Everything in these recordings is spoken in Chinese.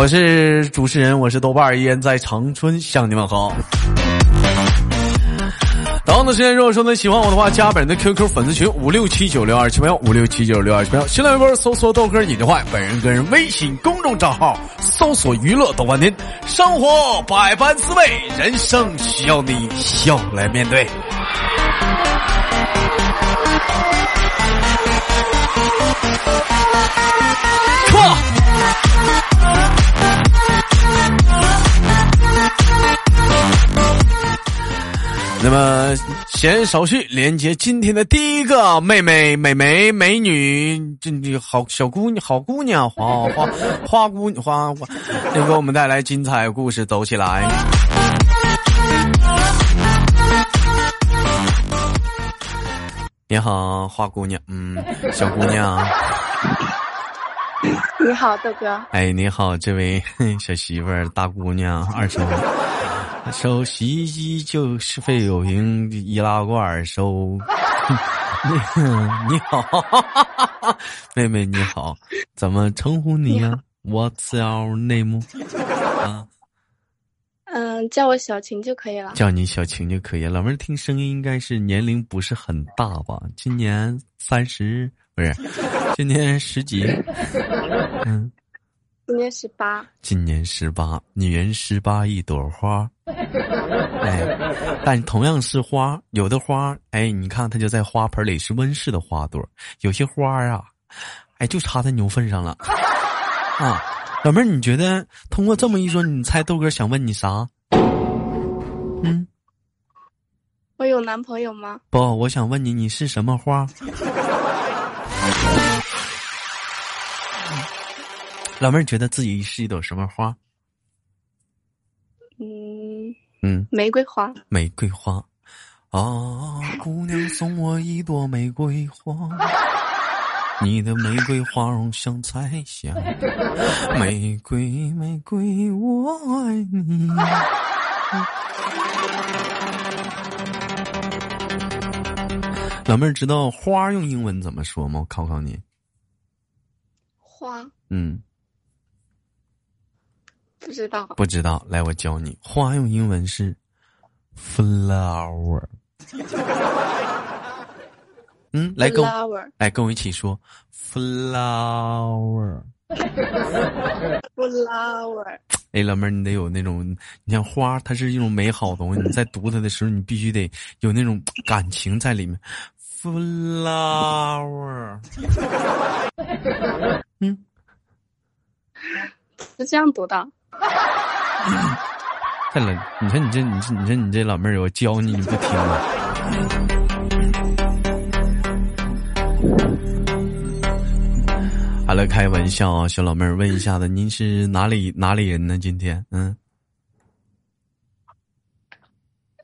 我是主持人，我是豆瓣儿，依然在长春向你们好。同样的时间，如果说呢喜欢我的话，加本人的 QQ 粉丝群五六七九六二七八幺五六七九六二七八幺，新浪微博搜索豆哥你的坏，本人个人微信公众账号搜索娱乐豆瓣天，生活百般滋味，人生需要你笑来面对。那么，闲少叙，连接今天的第一个妹妹、美眉、美女，这这好小姑娘、好姑娘，花花花姑娘、花花，就给我们带来精彩故事，走起来！你好，花姑娘，嗯，小姑娘。你好，豆哥。哎，你好，这位 小媳妇儿、大姑娘、二婶。收洗衣机就是费有瓶易拉罐收。你好，妹妹你好，怎么称呼你呀？What's your name？啊，嗯，叫我小晴就可以了。叫你小晴就可以了。老妹儿听声音应该是年龄不是很大吧？今年三十不是？今年十几？嗯。今年十八，今年十八，女人十八一朵花，哎，但同样是花，有的花，哎，你看它就在花盆里是温室的花朵，有些花啊，哎，就插在牛粪上了，啊，老妹儿，你觉得通过这么一说，你猜豆哥想问你啥？嗯，我有男朋友吗？不，我想问你，你是什么花？老妹儿觉得自己是一朵什么花？嗯嗯，玫瑰花。玫瑰花，啊，姑娘送我一朵玫瑰花，你的玫瑰花容像彩霞，玫瑰玫瑰我爱你。老妹儿知道花用英文怎么说吗？我考考你。花。嗯。不知道，不知道，来我教你。花用英文是 flower。嗯，来跟我来跟我一起说 flower。flower。哎，老妹儿，你得有那种，你像花，它是一种美好的东西。你在读它的时候，你必须得有那种感情在里面。flower。嗯，是这样读的。太冷！你说你这，你说你说你这老妹儿，我教你你不听啊？好了，开玩笑啊，小老妹儿，问一下子，您是哪里哪里人呢？今天，嗯，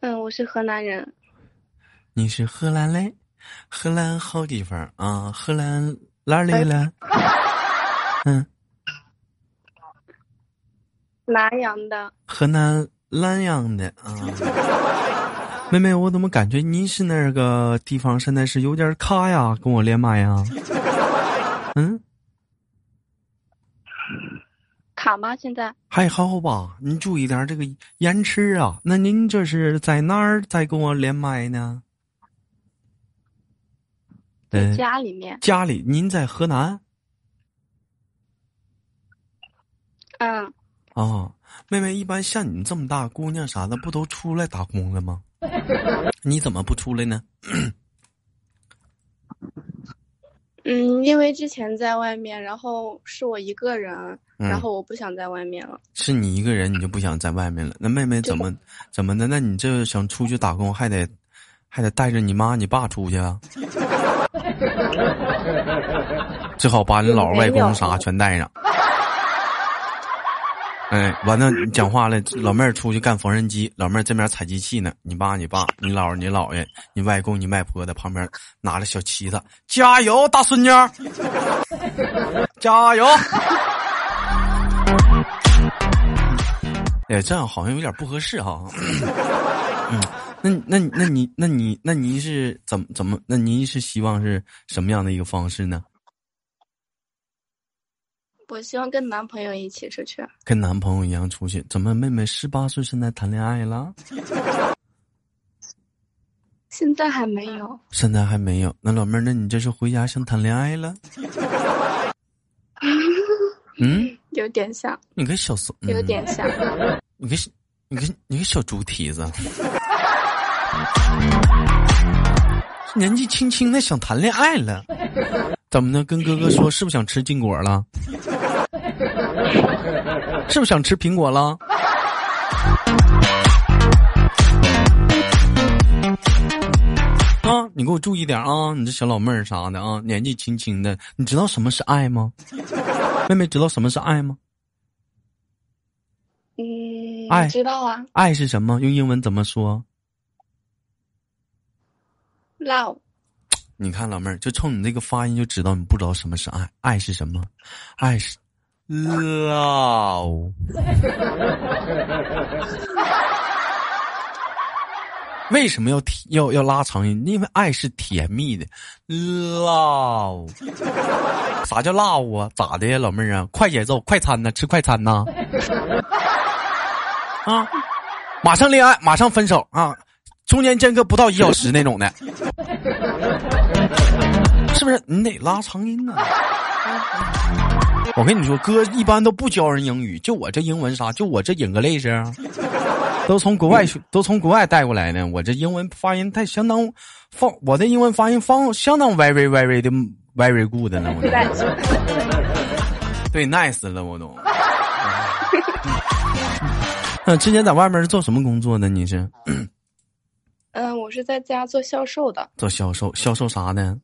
嗯，我是河南人。你是河南嘞？荷兰好地方啊！荷兰哪里了？嗯。南阳的，河南南阳的啊，妹妹，我怎么感觉你是那个地方现在是有点卡呀？跟我连麦呀？嗯，卡吗？现在还好吧？你注意点这个延迟啊。那您这是在哪儿在跟我连麦呢？在家里面。家里？您在河南？嗯。啊，妹妹，一般像你这么大姑娘啥的，不都出来打工了吗？你怎么不出来呢？嗯，因为之前在外面，然后是我一个人，然后我不想在外面了。是你一个人，你就不想在外面了？那妹妹怎么怎么的？那你这想出去打工，还得还得带着你妈你爸出去啊？最好把你姥儿外公啥全带上。哎，完了，你讲话了，老妹儿出去干缝纫机，老妹儿这边采机器呢。你爸、你爸、你姥、你姥爷、你外公、你外婆在旁边拿着小旗子，加油，大孙女，加油！哎，这样好像有点不合适哈。嗯，那那那你那你那您是怎么怎么？那您是希望是什么样的一个方式呢？我希望跟男朋友一起出去。跟男朋友一样出去？怎么妹妹十八岁现在谈恋爱了？现在还没有。现在还没有。那老妹儿，那你这是回家想谈恋爱了？嗯，有点像。你跟小怂。有点像。你个你个你个小猪蹄子。年纪轻轻的想谈恋爱了，怎么呢？跟哥哥说，是不是想吃禁果了？是不是想吃苹果了？啊，你给我注意点啊！你这小老妹儿啥的啊，年纪轻轻的，你知道什么是爱吗？妹妹知道什么是爱吗？嗯，爱知道啊。爱是什么？用英文怎么说？Love。你看老妹儿，就冲你那个发音就知道你不知道什么是爱。爱是什么？爱是 love。为什么要要要拉长音？因为爱是甜蜜的，love。啥叫 love 啊？咋的呀，老妹儿啊？快节奏，快餐呢？吃快餐呢？啊！马上恋爱，马上分手啊！中间间隔不到一小时那种的，是不是？你得拉长音呢。我跟你说，哥一般都不教人英语，就我这英文啥，就我这英格类似，都从国外都从国外带过来的。我这英文发音太相当放，我的英文发音放相当 very very 的 very good 了，我 对 nice 了，我都。嗯，之前在外面是做什么工作的？你是？嗯，我是在家做销售的。做销售，销售啥呢？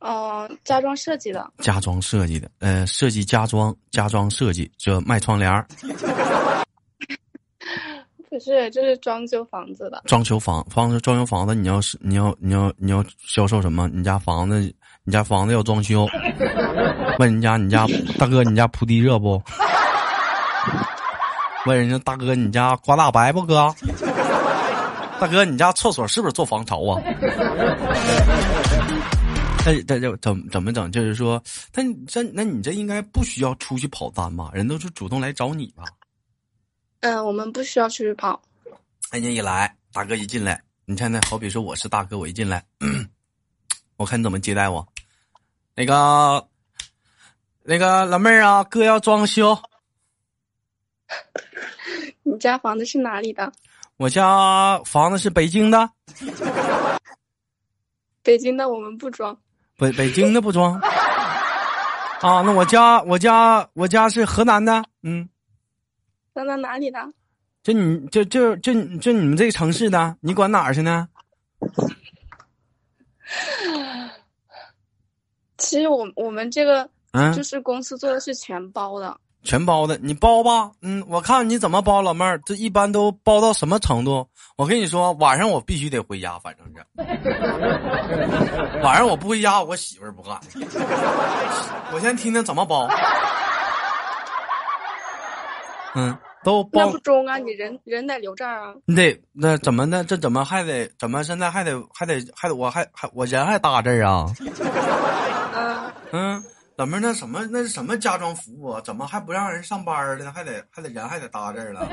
嗯，家装设计的。家装设计的，呃，设计家装，家装设计，就卖窗帘儿。不是，这是装修房子的。装修房，房子装修房子，你要是你要你要你要销售什么？你家房子，你家房子要装修？问人家，你家大哥，你家铺地热不？问人家大哥，你家刮大白不哥？大哥，你家厕所是不是做防潮啊？那这这怎怎么整？就是说，那这那你这应该不需要出去跑单吧？人都是主动来找你吧？嗯，我们不需要出去跑。人家一来，大哥一进来，你看那好比说我是大哥，我一进来，我看你怎么接待我。那个，那个老妹儿啊，哥要装修。你家房子是哪里的？我家房子是北京的。北京的我们不装。北北京的不装。啊，那我家我家我家是河南的。嗯。河南哪里的？就你就就就就你们这个城市的，你管哪儿去呢？其实我我们这个嗯，就是公司做的是全包的。全包的，你包吧，嗯，我看你怎么包，老妹儿，这一般都包到什么程度？我跟你说，晚上我必须得回家，反正是，晚上我不回家，我媳妇儿不干。我先听听怎么包。嗯，都包。那不中啊，你人人得留这儿啊。你得那怎么的？这怎么还得怎么？现在还得还得还得我还还我人还搭这儿啊？嗯嗯。老妹儿，那什么，那是什么家装服务啊？怎么还不让人上班呢？还得还得人还得搭这儿了？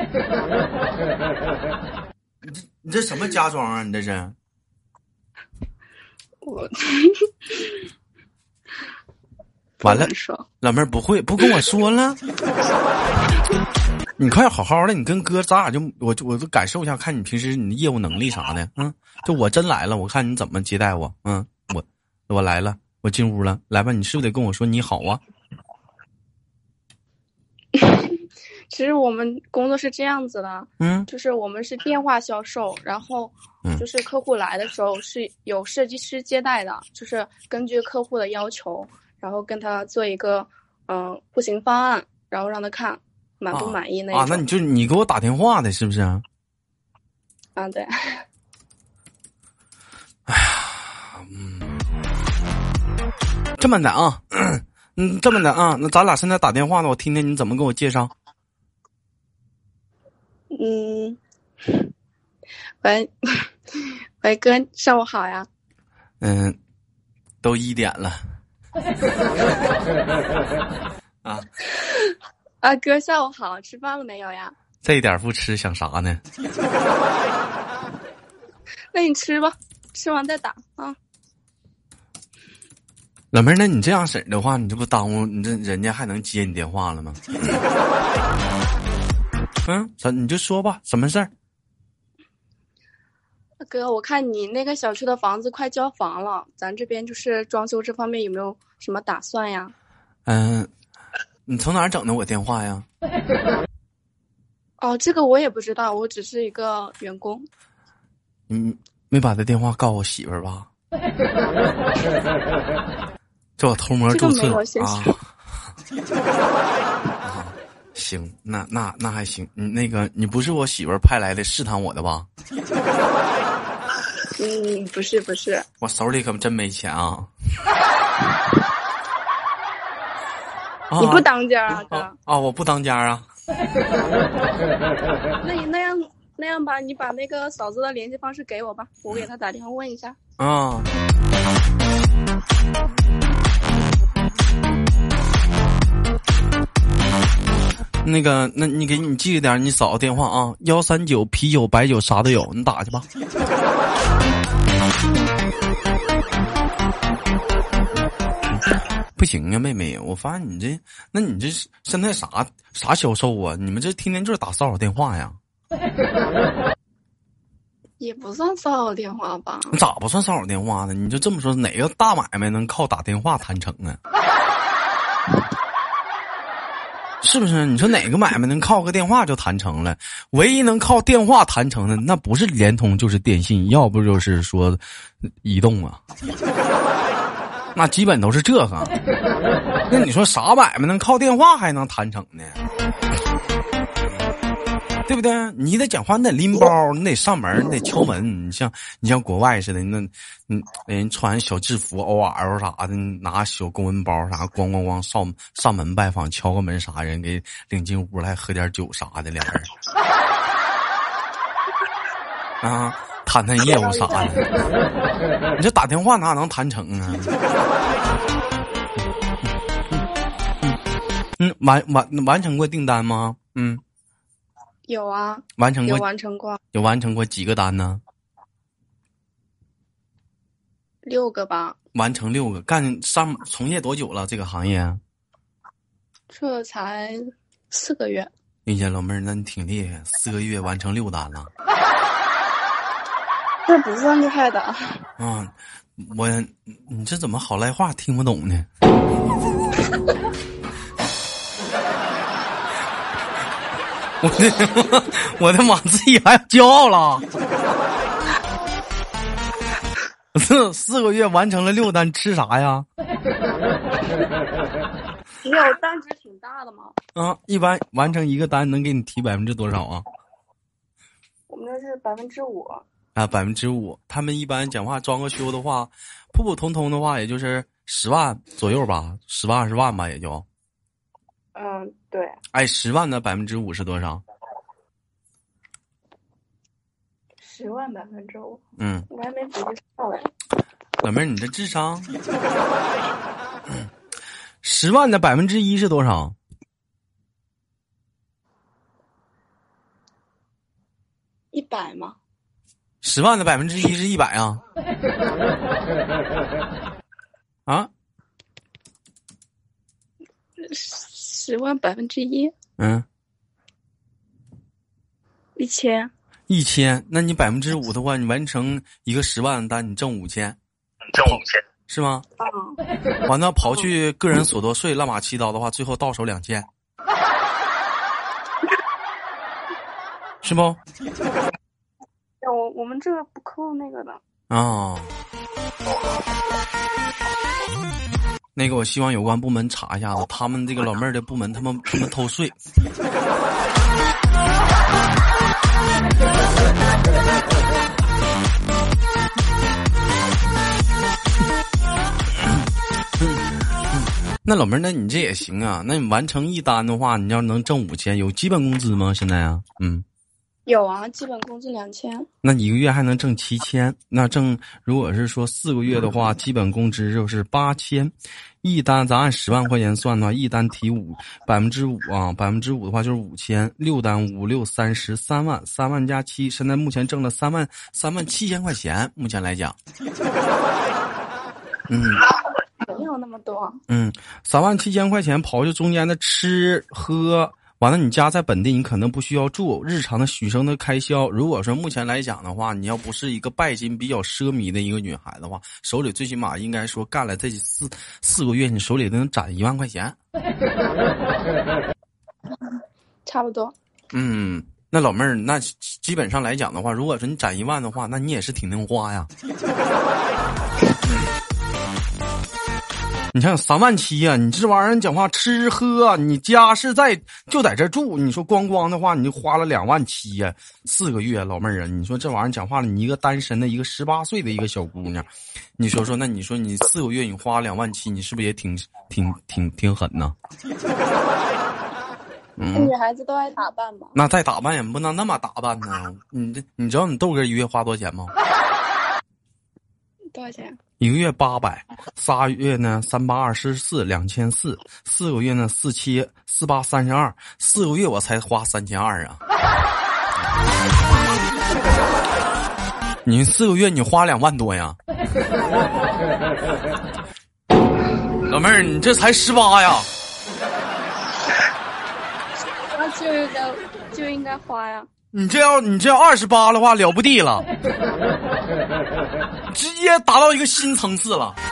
你这你这什么家装啊？你这是？我完了，老妹儿不会不跟我说了？你快好好的，你跟哥咱俩就我就我就感受一下，看你平时你的业务能力啥的。嗯，就我真来了，我看你怎么接待我。嗯，我我来了。我进屋了，来吧，你是不是得跟我说你好啊？其实我们工作是这样子的，嗯，就是我们是电话销售，然后就是客户来的时候是有设计师接待的，就是根据客户的要求，然后跟他做一个嗯户型方案，然后让他看满不满意那啊，那你就你给我打电话的是不是？啊，对。这么的啊。嗯，这么的啊，那咱俩现在打电话呢，我听听你怎么给我介绍。嗯，喂，喂哥，上午好呀。嗯，都一点了。啊啊，哥，下午好，吃饭了没有呀？这点不吃，想啥呢？那你吃吧，吃完再打啊。老妹儿，那你这样式儿的话，你这不耽误你这人家还能接你电话了吗？嗯，咱你就说吧，什么事儿？哥，我看你那个小区的房子快交房了，咱这边就是装修这方面有没有什么打算呀？嗯，你从哪儿整的我电话呀？哦，这个我也不知道，我只是一个员工。嗯没把他电话告诉我媳妇儿吧？这我偷摸注册啊！行，那那那还行。你那个，你不是我媳妇儿派来的试探我的吧？嗯，不是不是。我手里可真没钱啊！你不当家啊，哥？啊，我不当家啊。那你那样那样吧，你把那个嫂子的联系方式给我吧，我给她打电话问一下。啊。那个，那你给你记着点，你嫂子电话啊，幺三九啤酒白酒啥都有，你打去吧。不行啊，妹妹，我发现你这，那你这现在啥啥销售啊？你们这天天就是打骚扰电话呀？也不算骚扰电话吧？你咋不算骚扰电话呢？你就这么说，哪个大买卖能靠打电话谈成啊？是不是？你说哪个买卖能靠个电话就谈成了？唯一能靠电话谈成的，那不是联通就是电信，要不就是说移动啊。那基本都是这个。那你说啥买卖能靠电话还能谈成呢？对不对？你得讲话，你得拎包，你得上门，你得敲门。你像你像国外似的，那嗯，人穿小制服，O L 啥的，拿小公文包啥，咣咣咣上上门拜访，敲个门啥，人给领进屋来喝点酒啥的，俩人啊，谈谈业务啥的。你这打电话哪能谈成啊？嗯，完完完成过订单吗？嗯。有啊，完成过，有完成过，有完成过几个单呢？六个吧。完成六个，干上从业多久了？这个行业？这才四个月。哎呀，老妹儿，那你挺厉害，四个月完成六单了。这不算厉害的。啊，我你这怎么好赖话听不懂呢？我的 我的妈！自己还骄傲了。四四个月完成了六单，吃啥呀？你有单值挺大的吗？啊，一般完成一个单能给你提百分之多少啊？我们那是百分之五。啊，百分之五。他们一般讲话装个修的话，普普通通的话，也就是十万左右吧，十万二十万吧，也就。嗯，对。哎，十万的百分之五是多少？十万百分之五。嗯。我还没仔细算嘞。老妹儿，你这智商？十万的百分之一是多少？一百吗？十万的百分之一是一百啊？啊？十万百分之一，嗯，一千，一千，那你百分之五的话，你完成一个十万单，你挣五千，挣五千是吗？嗯，完了，刨去个人所得税、乱码七糟的话，最后到手两千。是不？我我们这个不扣那个的啊。那个，我希望有关部门查一下子，他们这个老妹儿的部门，他们他们偷税。那老妹儿，那你这也行啊？那你完成一单的话，你要能挣五千，有基本工资吗？现在啊，嗯，有啊，基本工资两千。那一个月还能挣七千？那挣如果是说四个月的话，基本工资就是八千，一单咱按十万块钱算的话，一单提五百分之五啊，百分之五的话就是五千，六单五六三十三万，三万加七，现在目前挣了三万三万七千块钱，目前来讲，嗯。没有那么多。嗯，三万七千块钱刨去中间的吃喝，完了你家在本地，你可能不需要住，日常的许生的开销。如果说目前来讲的话，你要不是一个拜金比较奢靡的一个女孩的话，手里最起码应该说干了这四四个月，你手里能攒一万块钱。差不多。嗯，那老妹儿，那基本上来讲的话，如果说你攒一万的话，那你也是挺能花呀。你想想三万七呀，你这玩意儿讲话吃喝，你家是在就在这住，你说光光的话，你就花了两万七呀，四个月，老妹儿啊，你说这玩意儿讲话了，你一个单身的一个十八岁的一个小姑娘，你说说，那你说你四个月你花两万七，你是不是也挺挺挺挺狠呢？女孩子都爱打扮嘛，那再打扮也不能那么打扮呢。你这你知道你豆哥一月花多少钱吗？多少钱？一个月八百，仨月呢三八二十四两千四，四个月呢四七四八三十二，四个月我才花三千二啊！你四个月你花两万多呀？老妹儿，你这才十八呀？那就应该就应该花呀。你这要你这要二十八的话了不地了，直接达到一个新层次了。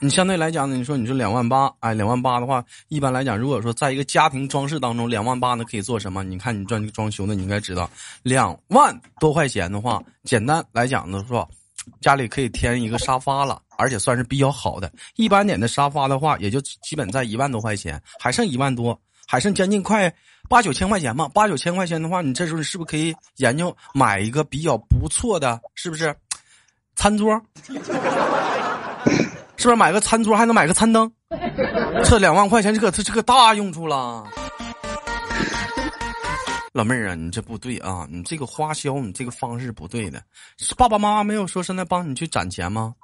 你相对来讲呢，你说你说两万八，哎，两万八的话，一般来讲，如果说在一个家庭装饰当中，两万八呢可以做什么？你看你装装修的，你应该知道，两万多块钱的话，简单来讲呢，是吧？家里可以添一个沙发了，而且算是比较好的。一般点的沙发的话，也就基本在一万多块钱，还剩一万多。还剩将近快八九千块钱嘛，八九千块钱的话，你这时候你是不是可以研究买一个比较不错的，是不是？餐桌，是不是买个餐桌还能买个餐灯？这两万块钱，这个这这个大用处了。老妹儿啊，你这不对啊，你这个花销，你这个方式不对的。爸爸妈妈没有说现在帮你去攒钱吗？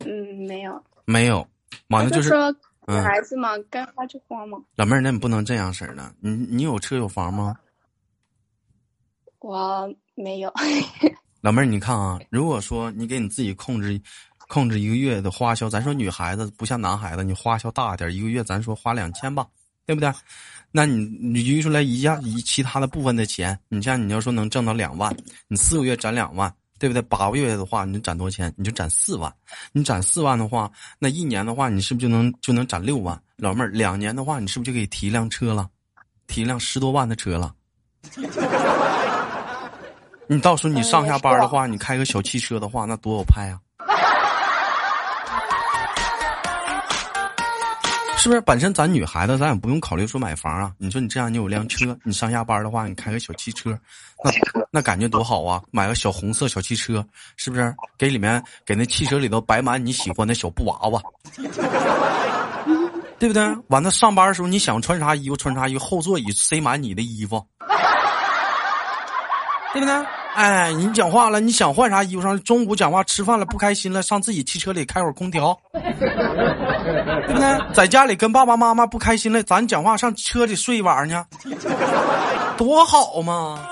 嗯，没有。没有，完了就是。女孩子嘛，该花就花嘛。老妹儿，那你不能这样式儿的。你你有车有房吗？我没有。老妹儿，你看啊，如果说你给你自己控制控制一个月的花销，咱说女孩子不像男孩子，你花销大点，一个月咱说花两千吧，对不对？那你你余出来一下一其他的部分的钱，你像你要说能挣到两万，你四个月攒两万。对不对？八个月的话，你就攒多少钱？你就攒四万。你攒四万的话，那一年的话，你是不是就能就能攒六万？老妹儿，两年的话，你是不是就可以提一辆车了？提一辆十多万的车了？你到时候你上下班的话，你开个小汽车的话，那多有派啊！是不是本身咱女孩子，咱也不用考虑说买房啊？你说你这样，你有辆车，你上下班的话，你开个小汽车，那那感觉多好啊！买个小红色小汽车，是不是？给里面给那汽车里头摆满你喜欢的小布娃娃，对不对？完了上班的时候，你想穿啥衣服穿啥衣服，后座椅塞满你的衣服，对不对？哎，你讲话了，你想换啥衣服上？中午讲话吃饭了不开心了，上自己汽车里开会儿空调，对不对？在家里跟爸爸妈妈不开心了，咱讲话上车里睡一晚上去，多好嘛！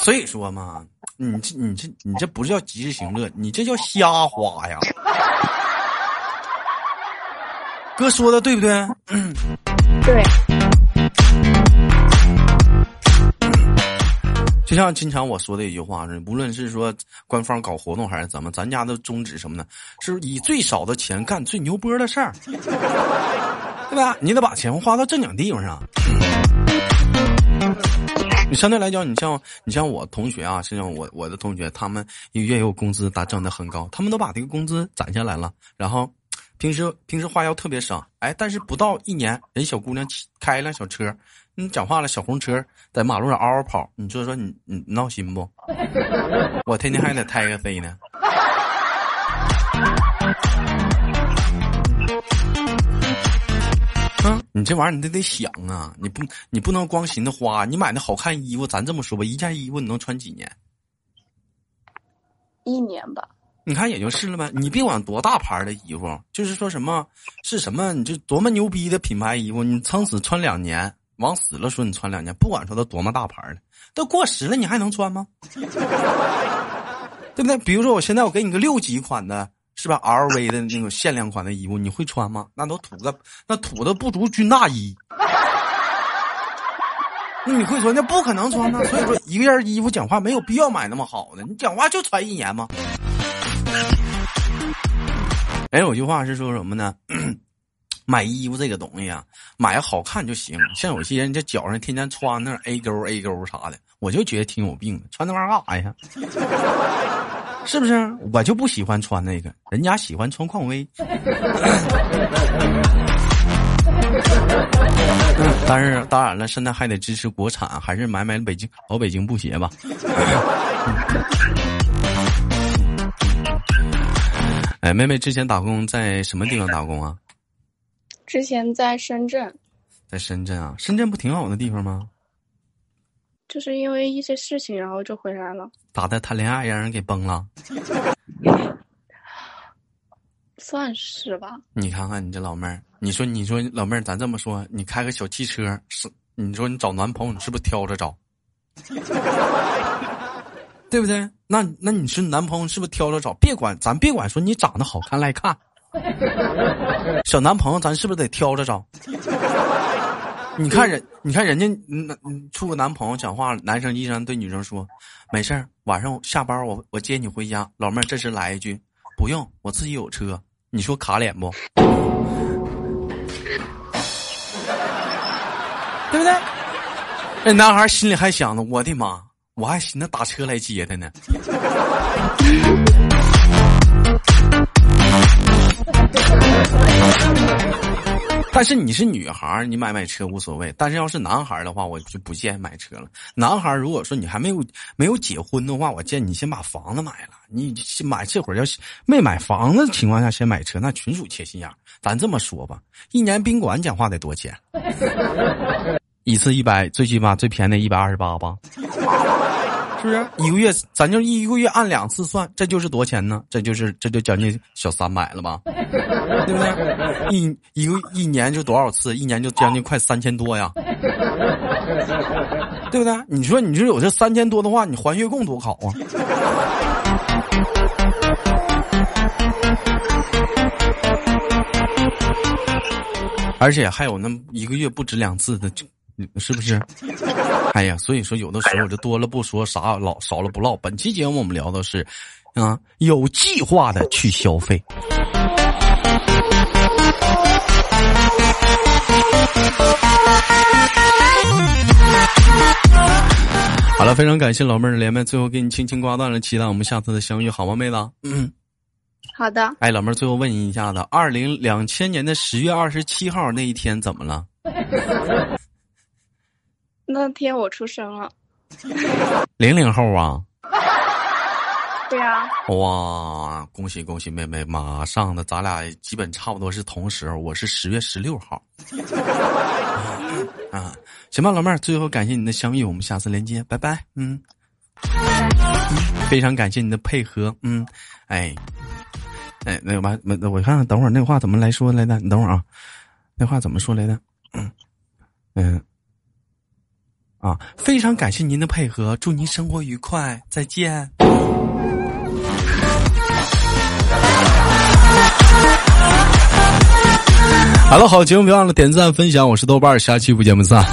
所以说嘛，你这你这你这不是叫及时行乐，你这叫瞎花呀！哥说的对不对？对。就像经常我说的一句话是，无论是说官方搞活动还是怎么，咱家的宗旨什么呢？是以最少的钱干最牛波的事儿，对吧？你得把钱花到正经地方上。你相对来讲，你像你像我同学啊，像我我的同学，他们一个月有工资，打挣的很高，他们都把这个工资攒下来了，然后平时平时花销特别少，哎，但是不到一年，人小姑娘开一辆小车。你讲话了，小红车在马路上嗷嗷跑，你说说你你闹心不？我天天还得胎个飞呢。嗯，你这玩意儿你得得想啊，你不你不能光寻思花，你买那好看衣服，咱这么说吧，一件衣服你能穿几年？一年吧。你看也就是了呗，你别管多大牌的衣服，就是说什么是什么，你就多么牛逼的品牌衣服，你撑死穿两年。往死了说，你穿两年，不管说它多么大牌的，都过时了，你还能穿吗？对不对？比如说，我现在我给你个六级款的，是吧？LV 的那种限量款的衣服，你会穿吗？那都土个，那土的不足军大衣。那你会穿？那不可能穿呢。所以说，一个件衣服讲话没有必要买那么好的，你讲话就穿一年吗？哎，有句话是说什么呢？买衣服这个东西啊，买好看就行。像有些人这脚上天天穿那 A 勾 A 勾啥的，我就觉得挺有病的。穿那玩意儿干啥呀？是不是？我就不喜欢穿那个，人家喜欢穿匡威。但是当然了，现在还得支持国产，还是买买北京老北京布鞋吧。哎，妹妹之前打工在什么地方打工啊？之前在深圳，在深圳啊，深圳不挺好的地方吗？就是因为一些事情，然后就回来了。咋的？谈恋爱让人给崩了？算是吧。你看看你这老妹儿，你说你说老妹儿，咱这么说，你开个小汽车是？你说你找男朋友，你是不是挑着找？对不对？那那你是男朋友是不是挑着找？别管咱别管说你长得好看赖看。小男朋友，咱是不是得挑着找？你看人，你看人家，那处个男朋友讲话，男生依然对女生说：“没事儿，晚上下班我我接你回家。”老妹儿这时来一句：“不用，我自己有车。”你说卡脸不？对不对？那男孩心里还想着：“我的妈，我还寻思打车来接他呢。”但是你是女孩你买买车无所谓。但是要是男孩的话，我就不建议买车了。男孩如果说你还没有没有结婚的话，我建议你先把房子买了。你买这会儿要没买房子的情况下先买车，那纯属缺心眼咱这么说吧，一年宾馆讲话得多钱？一次一百，最起码最便宜一百二十八吧。是不是一个月？咱就一个月按两次算，这就是多钱呢？这就是这就将近小三百了吧？对不对？一一个一年就多少次？一年就将近快三千多呀，对不对？你说你说有这三千多的话，你还月供多好啊！而且还有那一个月不止两次的。是不是？哎呀，所以说有的时候就多了不说，啥老少了不唠。本期节目我们聊的是，啊，有计划的去消费。好了，非常感谢老妹儿的连麦，最后给你轻轻挂断了，期待我们下次的相遇，好吗，妹子？嗯，好的。哎，老妹儿，最后问你一下子，二零两千年的十月二十七号那一天怎么了？那天我出生了，零零后啊，对呀，哇，恭喜恭喜妹妹，马上的，咱俩基本差不多是同时，我是十月十六号，啊，行吧，老妹儿，最后感谢你的相遇，我们下次连接，拜拜，嗯，非常感谢你的配合，嗯，哎，哎，那个完，那我看看，等会儿那话怎么来说来的？你等会儿啊，那话怎么说来的？嗯，嗯。啊，非常感谢您的配合，祝您生活愉快，再见。好了，好节目别忘了点赞分享，我是豆瓣，下期不见不散。